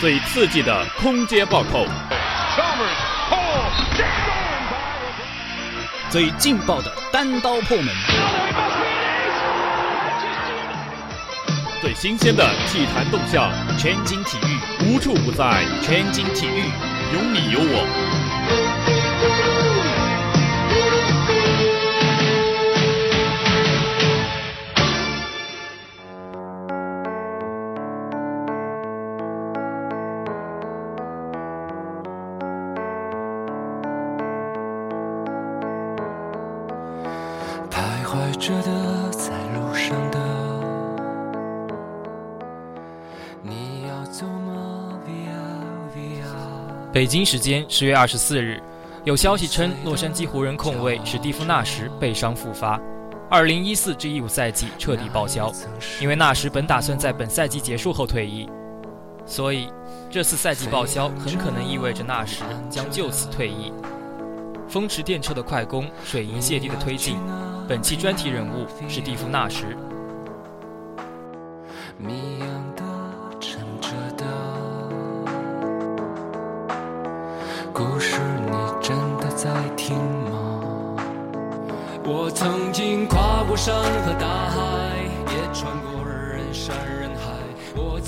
最刺激的空接暴扣，最劲爆的单刀破门，最新鲜的体坛动向，全景体育无处不在，全景体育有你有我。北京时间十月二十四日，有消息称，洛杉矶湖人控卫史蒂夫·纳什背伤复发，二零一四至一五赛季彻底报销。因为纳什本打算在本赛季结束后退役，所以这次赛季报销很可能意味着纳什将就此退役。风驰电掣的快攻，水银泻地的推进。本期专题人物史蒂夫·纳什。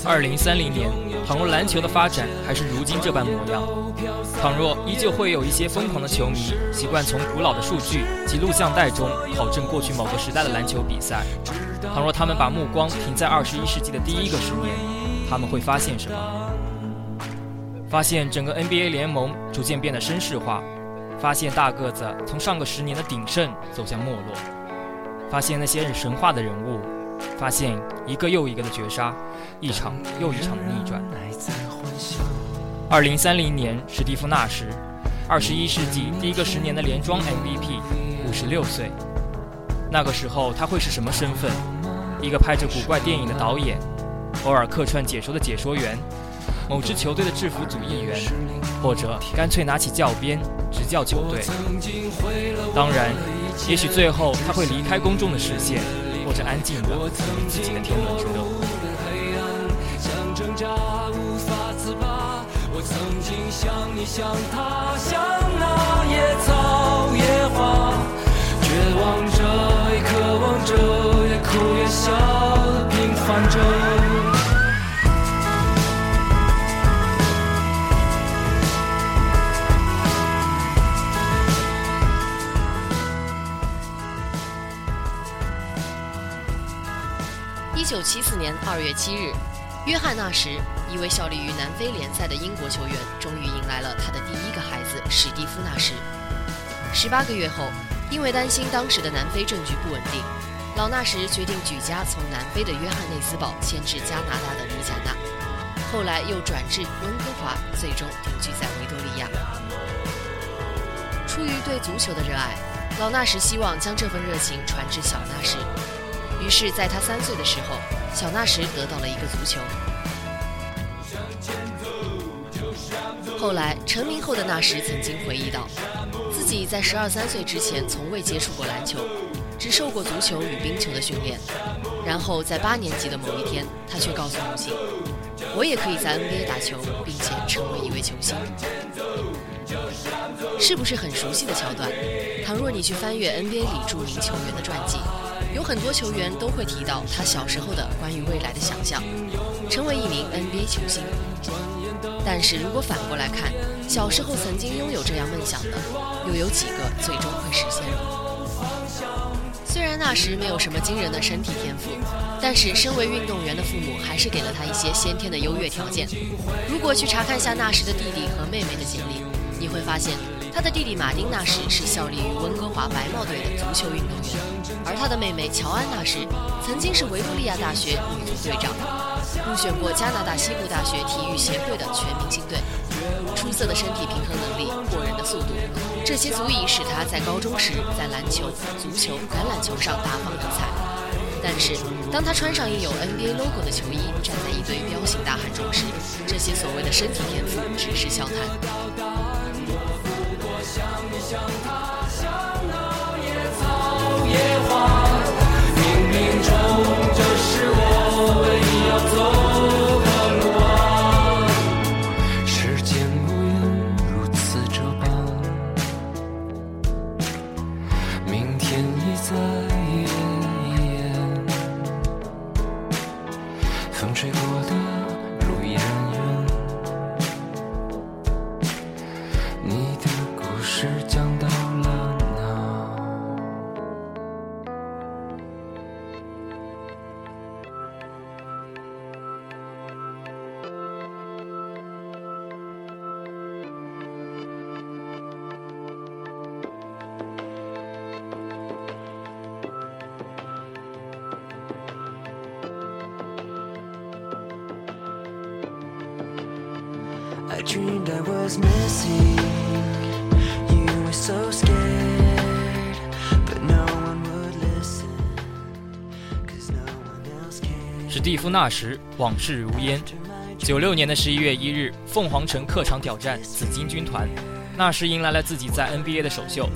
二零三零年，倘若篮球的发展还是如今这般模样，倘若依旧会有一些疯狂的球迷习惯从古老的数据及录像带中考证过去某个时代的篮球比赛，倘若他们把目光停在二十一世纪的第一个十年，他们会发现什么？发现整个 NBA 联盟逐渐变得绅士化，发现大个子从上个十年的鼎盛走向没落，发现那些神话的人物，发现一个又一个的绝杀，一场又一场的逆转。二零三零年，史蒂夫·纳什，二十一世纪第一个十年的连庄 MVP，五十六岁。那个时候他会是什么身份？一个拍着古怪电影的导演，偶尔客串解说的解说员，某支球队的制服组议员，或者干脆拿起教鞭执教球队。当然，也许最后他会离开公众的视线，或者安静的于自己的天伦之乐。黑暗想挣扎，无法自拔。我曾经像你，像他，像那野草野花，绝望着，也渴望着，也哭也笑，平凡着。一九七四年二月七日，约翰纳什，一位效力于南非联赛的英国球员，终于迎来了他的第一个孩子史蒂夫纳什。十八个月后，因为担心当时的南非政局不稳定，老纳什决定举家从南非的约翰内斯堡迁至加拿大的里贾纳，后来又转至温哥华，最终定居在维多利亚。出于对足球的热爱，老纳什希望将这份热情传至小纳什。于是，在他三岁的时候，小纳什得到了一个足球。后来成名后的纳什曾经回忆道，自己在十二三岁之前从未接触过篮球，只受过足球与冰球的训练。然后在八年级的某一天，他却告诉母亲：“我也可以在 NBA 打球，并且成为一位球星。”是不是很熟悉的桥段？倘若你去翻阅 NBA 里著名球员的传记，有很多球员都会提到他小时候的关于未来的想象，成为一名 NBA 球星。但是如果反过来看，小时候曾经拥有这样梦想的，又有几个最终会实现？虽然那时没有什么惊人的身体天赋，但是身为运动员的父母还是给了他一些先天的优越条件。如果去查看下纳什的弟弟和妹妹的简历，你会发现，他的弟弟马丁·纳什是效力于温哥华白帽队的足球运动员，而他的妹妹乔安·娜时曾经是维多利亚大学女足队长，入选过加拿大西部大学体育协会的全明星队。出色的身体平衡能力，过人的速度，这些足以使他在高中时在篮球、足球、橄榄球上大放异彩。但是，当他穿上印有 NBA logo 的球衣，站在一堆彪形大汉中时，这些所谓的身体天赋只是笑谈。Dream I was missing. You so scared, 史蒂夫·纳什往事如烟。九六年的十一月一日，凤凰城客场挑战紫金军团，纳什迎来了自己在 NBA 的首秀。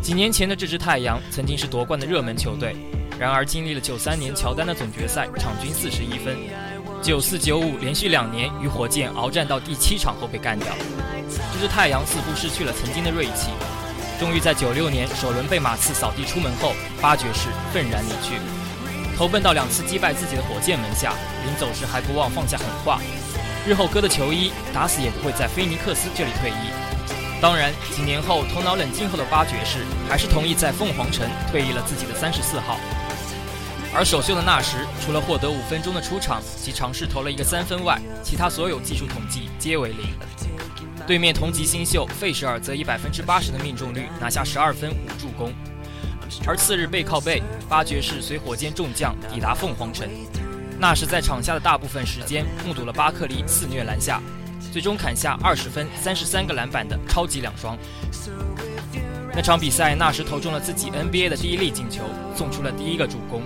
几年前的这支太阳曾经是夺冠的热门球队，然而经历了九三年乔丹的总决赛，场均四十一分。九四九五连续两年与火箭鏖战到第七场后被干掉，这支太阳似乎失去了曾经的锐气。终于在九六年首轮被马刺扫地出门后，八爵士愤然离去，投奔到两次击败自己的火箭门下。临走时还不忘放下狠话：日后哥的球衣打死也不会在菲尼克斯这里退役。当然，几年后头脑冷静后的八爵士还是同意在凤凰城退役了自己的三十四号。而首秀的纳什，除了获得五分钟的出场及尝试投了一个三分外，其他所有技术统计皆为零。对面同级新秀费舍尔则以百分之八十的命中率拿下十二分五助攻。而次日背靠背，八爵士随火箭众将抵达凤凰城，纳什在场下的大部分时间目睹了巴克利肆虐篮下，最终砍下二十分、三十三个篮板的超级两双。那场比赛，纳什投中了自己 NBA 的第一粒进球，送出了第一个助攻。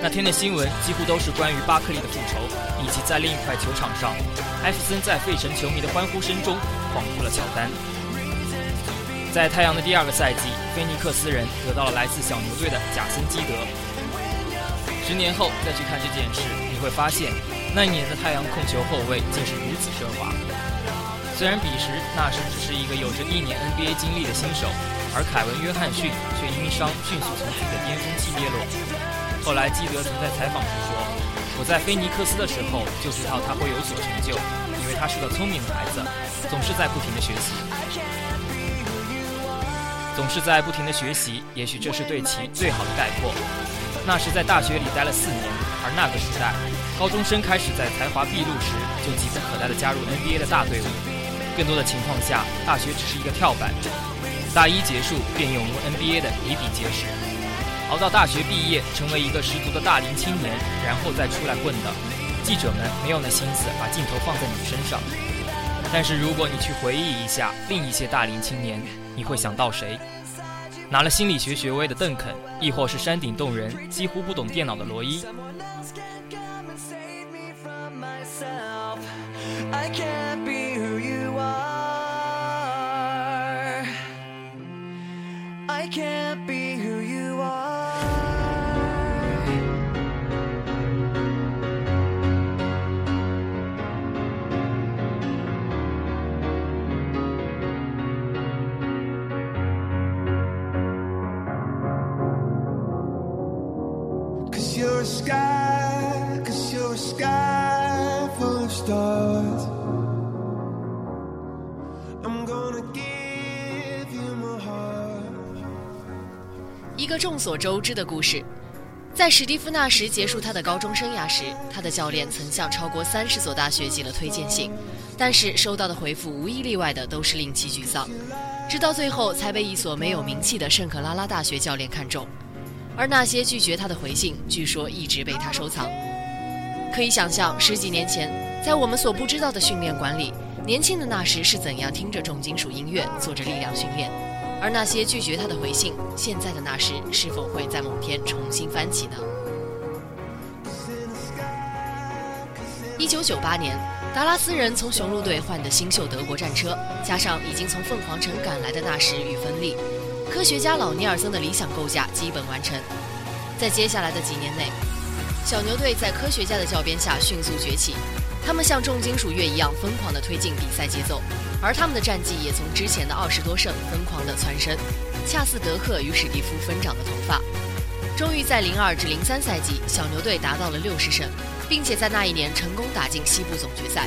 那天的新闻几乎都是关于巴克利的复仇，以及在另一块球场上，艾弗森在费城球迷的欢呼声中恍惚了乔丹。在太阳的第二个赛季，菲尼克斯人得到了来自小牛队的贾森基德。十年后再去看这件事，你会发现那一年的太阳控球后卫竟是如此奢华。虽然彼时纳什只是一个有着一年 NBA 经历的新手，而凯文·约翰逊却因伤迅速从自己的巅峰期跌落。后来基德曾在采访时说：“我在菲尼克斯的时候就知道他会有所成就，因为他是个聪明的孩子，总是在不停的学习。”总是在不停的学习，也许这是对其最好的概括。那是在大学里待了四年，而那个时代，高中生开始在才华毕露时就急不可待地加入 NBA 的大队伍。更多的情况下，大学只是一个跳板，大一结束便涌入 NBA 的比比皆是。熬到大学毕业，成为一个十足的大龄青年，然后再出来混的，记者们没有那心思把镜头放在你身上。但是如果你去回忆一下另一些大龄青年，你会想到谁？拿了心理学学位的邓肯，亦或是山顶洞人、几乎不懂电脑的罗伊？I can't be who you are. 所周知的故事，在史蒂夫·纳什结束他的高中生涯时，他的教练曾向超过三十所大学寄了推荐信，但是收到的回复无一例外的都是令其沮丧，直到最后才被一所没有名气的圣克拉拉大学教练看中，而那些拒绝他的回信，据说一直被他收藏。可以想象，十几年前，在我们所不知道的训练馆里，年轻的纳什是怎样听着重金属音乐，做着力量训练。而那些拒绝他的回信，现在的纳什是否会在某天重新翻起呢？一九九八年，达拉斯人从雄鹿队换的新秀德国战车，加上已经从凤凰城赶来的纳什与芬利，科学家老尼尔森的理想构架基本完成。在接下来的几年内，小牛队在科学家的教鞭下迅速崛起，他们像重金属乐一样疯狂地推进比赛节奏，而他们的战绩也从之前的二十多胜疯狂地蹿升。恰似德克与史蒂夫分长的头发。终于在零二至零三赛季，小牛队达到了六十胜，并且在那一年成功打进西部总决赛。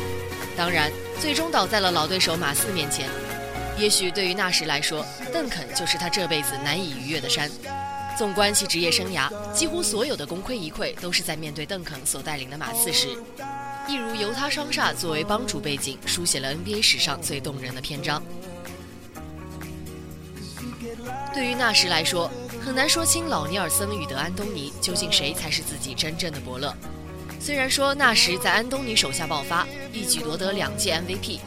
当然，最终倒在了老对手马刺面前。也许对于纳什来说，邓肯就是他这辈子难以逾越的山。纵观其职业生涯，几乎所有的功亏一篑都是在面对邓肯所带领的马刺时。一如犹他双煞作为帮主背景，书写了 NBA 史上最动人的篇章。对于纳什来说，很难说清老尼尔森与德安东尼究竟谁才是自己真正的伯乐。虽然说纳什在安东尼手下爆发，一举夺得两届 MVP，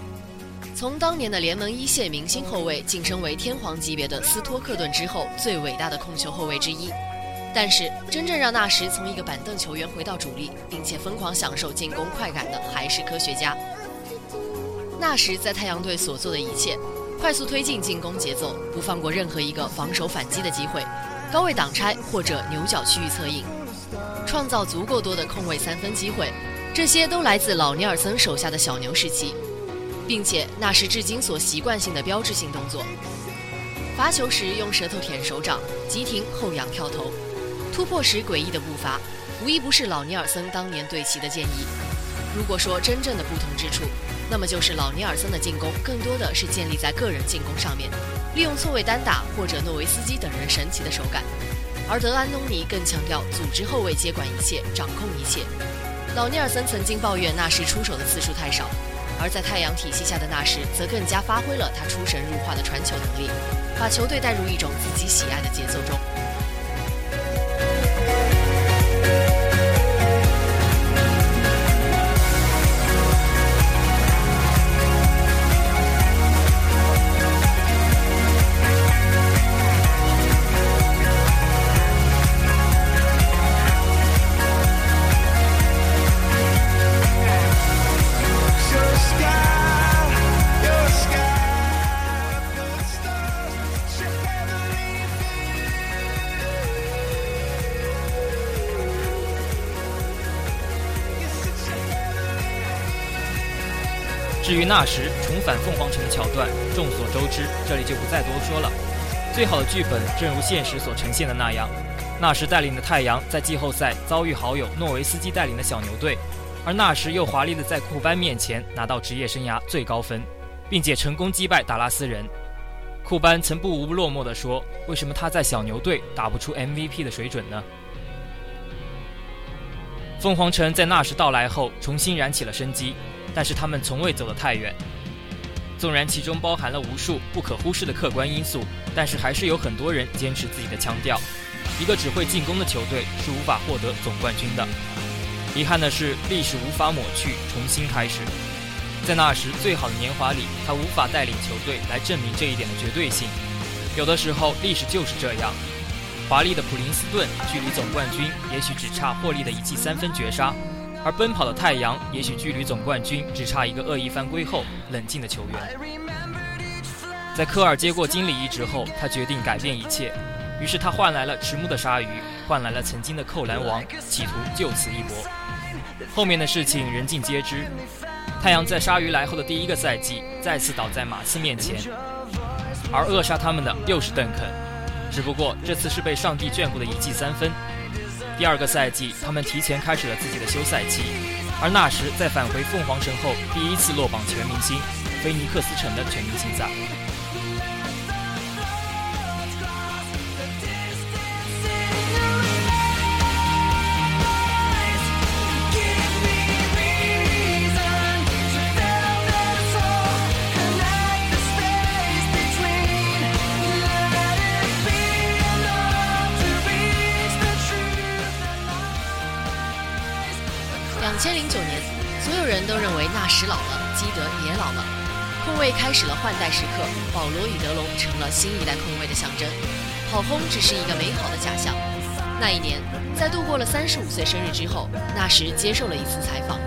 从当年的联盟一线明星后卫晋升为天皇级别的斯托克顿之后，最伟大的控球后卫之一。但是，真正让纳什从一个板凳球员回到主力，并且疯狂享受进攻快感的，还是科学家。纳什在太阳队所做的一切，快速推进进攻节奏，不放过任何一个防守反击的机会，高位挡拆或者牛角区域策应，创造足够多的空位三分机会，这些都来自老尼尔森手下的小牛时期，并且纳什至今所习惯性的标志性动作：罚球时用舌头舔手掌，急停后仰跳投。突破时诡异的步伐，无一不是老尼尔森当年对其的建议。如果说真正的不同之处，那么就是老尼尔森的进攻更多的是建立在个人进攻上面，利用错位单打或者诺维斯基等人神奇的手感；而德安东尼更强调组织后卫接管一切，掌控一切。老尼尔森曾经抱怨纳什出手的次数太少，而在太阳体系下的纳什则更加发挥了他出神入化的传球能力，把球队带入一种自己喜爱的节奏中。纳什重返凤凰城的桥段，众所周知，这里就不再多说了。最好的剧本正如现实所呈现的那样，纳什带领的太阳在季后赛遭遇好友诺维斯基带领的小牛队，而纳什又华丽的在库班面前拿到职业生涯最高分，并且成功击败达拉斯人。库班曾不无落寞地说：“为什么他在小牛队打不出 MVP 的水准呢？”凤凰城在纳什到来后重新燃起了生机。但是他们从未走得太远，纵然其中包含了无数不可忽视的客观因素，但是还是有很多人坚持自己的腔调。一个只会进攻的球队是无法获得总冠军的。遗憾的是，历史无法抹去，重新开始。在那时最好的年华里，他无法带领球队来证明这一点的绝对性。有的时候，历史就是这样。华丽的普林斯顿距离总冠军也许只差获利的一记三分绝杀。而奔跑的太阳，也许距离总冠军只差一个恶意犯规后冷静的球员。在科尔接过经理一职后，他决定改变一切，于是他换来了迟暮的鲨鱼，换来了曾经的扣篮王，企图就此一搏。后面的事情人尽皆知，太阳在鲨鱼来后的第一个赛季再次倒在马刺面前，而扼杀他们的又是邓肯，只不过这次是被上帝眷顾的一记三分。第二个赛季，他们提前开始了自己的休赛期，而那时在返回凤凰城后，第一次落榜全明星——菲尼克斯城的全明星赛。控卫开始了换代时刻，保罗与德隆成了新一代控卫的象征，跑轰只是一个美好的假象。那一年，在度过了三十五岁生日之后，纳什接受了一次采访，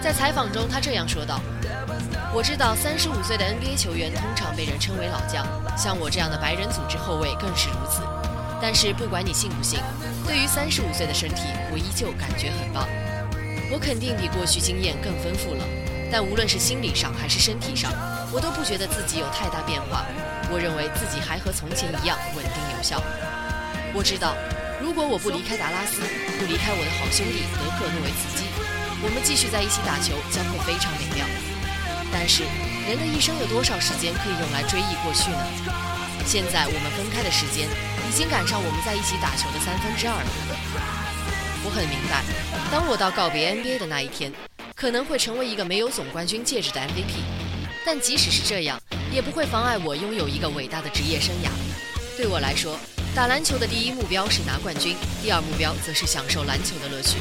在采访中他这样说道：“我知道三十五岁的 NBA 球员通常被人称为老将，像我这样的白人组织后卫更是如此。但是不管你信不信，对于三十五岁的身体，我依旧感觉很棒。”我肯定比过去经验更丰富了，但无论是心理上还是身体上，我都不觉得自己有太大变化。我认为自己还和从前一样稳定有效。我知道，如果我不离开达拉斯，不离开我的好兄弟德克诺维茨基，我们继续在一起打球将会非常美妙。但是，人的一生有多少时间可以用来追忆过去呢？现在我们分开的时间已经赶上我们在一起打球的三分之二了。我很明白，当我到告别 NBA 的那一天，可能会成为一个没有总冠军戒指的 MVP。但即使是这样，也不会妨碍我拥有一个伟大的职业生涯。对我来说，打篮球的第一目标是拿冠军，第二目标则是享受篮球的乐趣，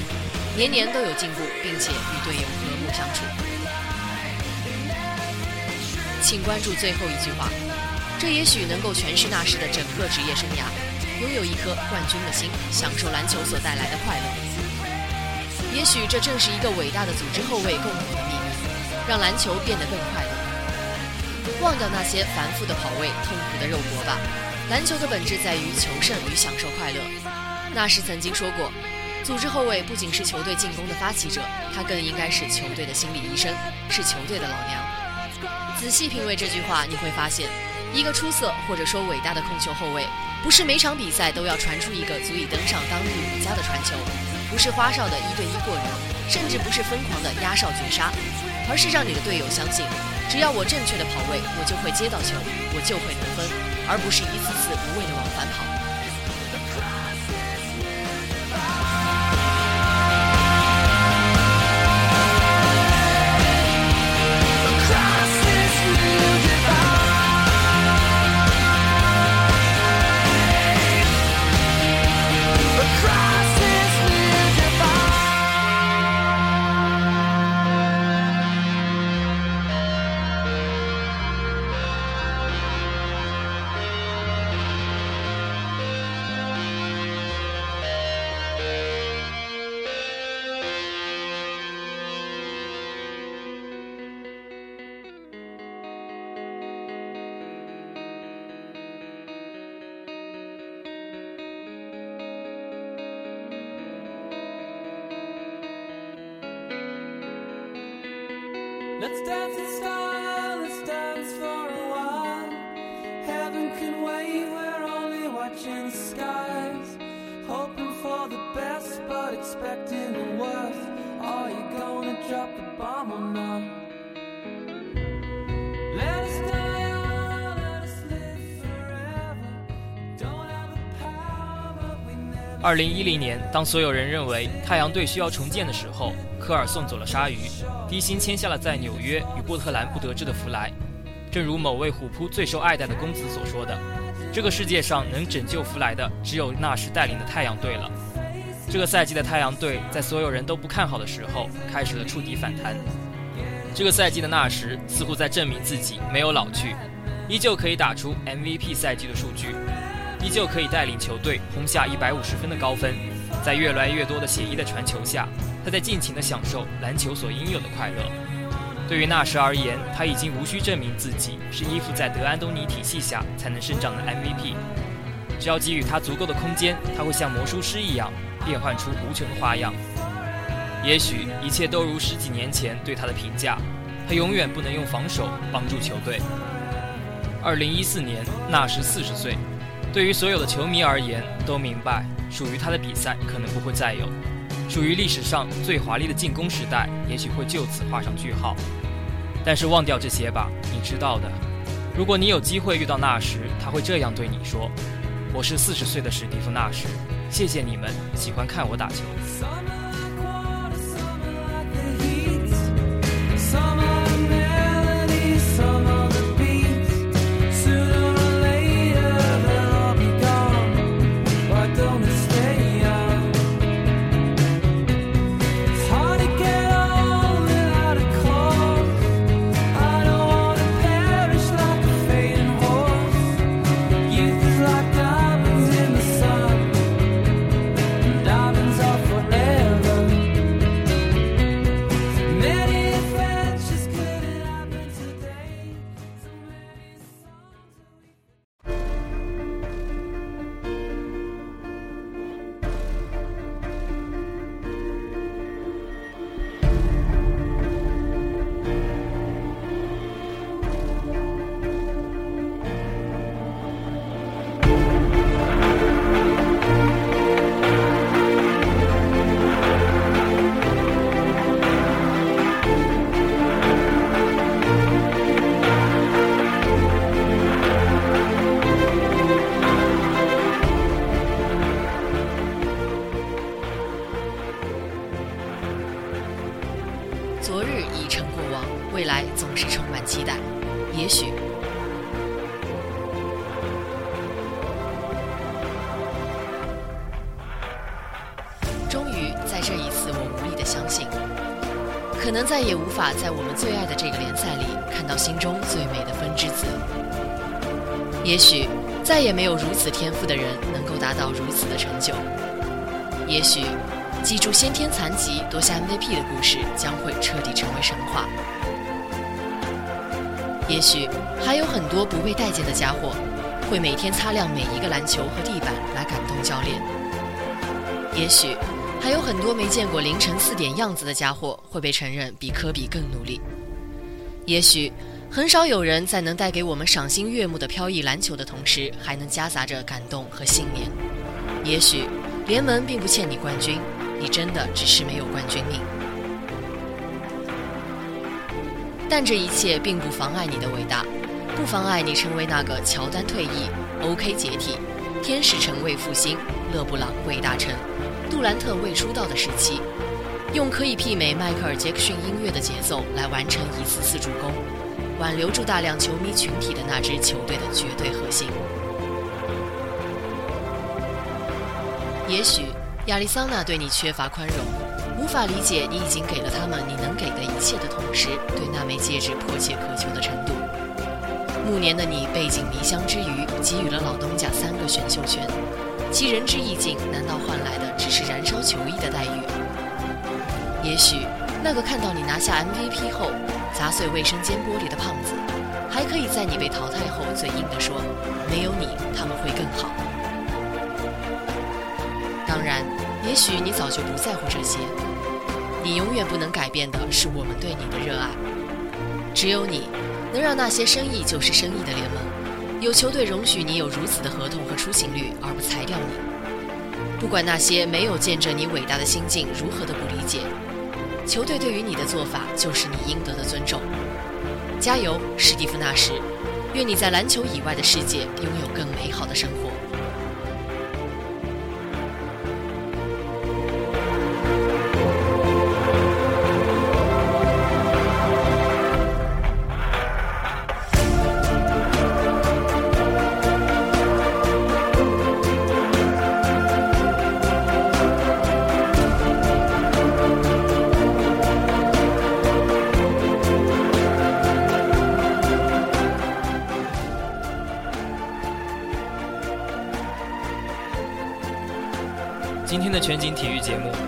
年年都有进步，并且与队友和睦相处。请关注最后一句话，这也许能够诠释纳什的整个职业生涯：拥有一颗冠军的心，享受篮球所带来的快乐。也许这正是一个伟大的组织后卫共同的秘密，让篮球变得更快乐。忘掉那些繁复的跑位、痛苦的肉搏吧。篮球的本质在于求胜与享受快乐。纳什曾经说过，组织后卫不仅是球队进攻的发起者，他更应该是球队的心理医生，是球队的老娘。仔细品味这句话，你会发现，一个出色或者说伟大的控球后卫，不是每场比赛都要传出一个足以登上当日五佳的传球，不是花哨的一对一过人，甚至不是疯狂的压哨绝杀，而是让你的队友相信，只要我正确的跑位，我就会接到球，我就会得分，而不是一次次无谓的往返跑。Let's dance in style, let's dance for a while. Heaven can wait, we're only watching the skies. Hoping for the best, but expecting the worst. Are you gonna drop the bomb or not? Let us die on let us live forever. Don't have a power, but we never. 二零一零年，当所有人认为太阳队需要重建的时候，科尔送走了鲨鱼，低薪签下了在纽约与波特兰不得志的弗莱。正如某位虎扑最受爱戴的公子所说的：“这个世界上能拯救弗莱的，只有纳什带领的太阳队了。”这个赛季的太阳队在所有人都不看好的时候，开始了触底反弹。这个赛季的纳什似乎在证明自己没有老去，依旧可以打出 MVP 赛季的数据，依旧可以带领球队轰下一百五十分的高分。在越来越多的写意的传球下，他在尽情地享受篮球所应有的快乐。对于纳什而言，他已经无需证明自己是依附在德安东尼体系下才能生长的 MVP。只要给予他足够的空间，他会像魔术师一样变换出无穷的花样。也许一切都如十几年前对他的评价，他永远不能用防守帮助球队。二零一四年，纳什四十岁，对于所有的球迷而言，都明白属于他的比赛可能不会再有，属于历史上最华丽的进攻时代也许会就此画上句号。但是忘掉这些吧，你知道的。如果你有机会遇到纳什，他会这样对你说：“我是四十岁的史蒂夫·纳什，谢谢你们喜欢看我打球。”是充满期待。也许，终于在这一次，我无力的相信，可能再也无法在我们最爱的这个联赛里看到心中最美的风之子。也许，再也没有如此天赋的人能够达到如此的成就。也许。记住先天残疾夺下 MVP 的故事将会彻底成为神话。也许还有很多不被待见的家伙，会每天擦亮每一个篮球和地板来感动教练。也许还有很多没见过凌晨四点样子的家伙，会被承认比科比更努力。也许很少有人在能带给我们赏心悦目的飘逸篮球的同时，还能夹杂着感动和信念。也许联盟并不欠你冠军。你真的只是没有冠军命，但这一切并不妨碍你的伟大，不妨碍你成为那个乔丹退役、OK 解体、天使城未复兴、勒布朗未大成、杜兰特未出道的时期，用可以媲美迈克尔·杰克逊音乐的节奏来完成一次次助攻，挽留住大量球迷群体的那支球队的绝对核心。也许。亚利桑那对你缺乏宽容，无法理解你已经给了他们你能给的一切的同时，对那枚戒指迫切渴求的程度。暮年的你背井离乡之余，给予了老东家三个选秀权，其仁至义尽，难道换来的只是燃烧球衣的待遇？也许那个看到你拿下 MVP 后砸碎卫生间玻璃的胖子，还可以在你被淘汰后嘴硬地说：“没有你，他们会更好。”当然，也许你早就不在乎这些。你永远不能改变的是我们对你的热爱。只有你，能让那些生意就是生意的联盟，有球队容许你有如此的合同和出勤率而不裁掉你。不管那些没有见证你伟大的心境如何的不理解，球队对于你的做法就是你应得的尊重。加油，史蒂夫纳什！愿你在篮球以外的世界拥有更美好的生活。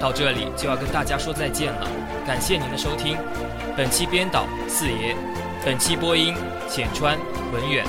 到这里就要跟大家说再见了，感谢您的收听。本期编导四爷，本期播音浅川文远。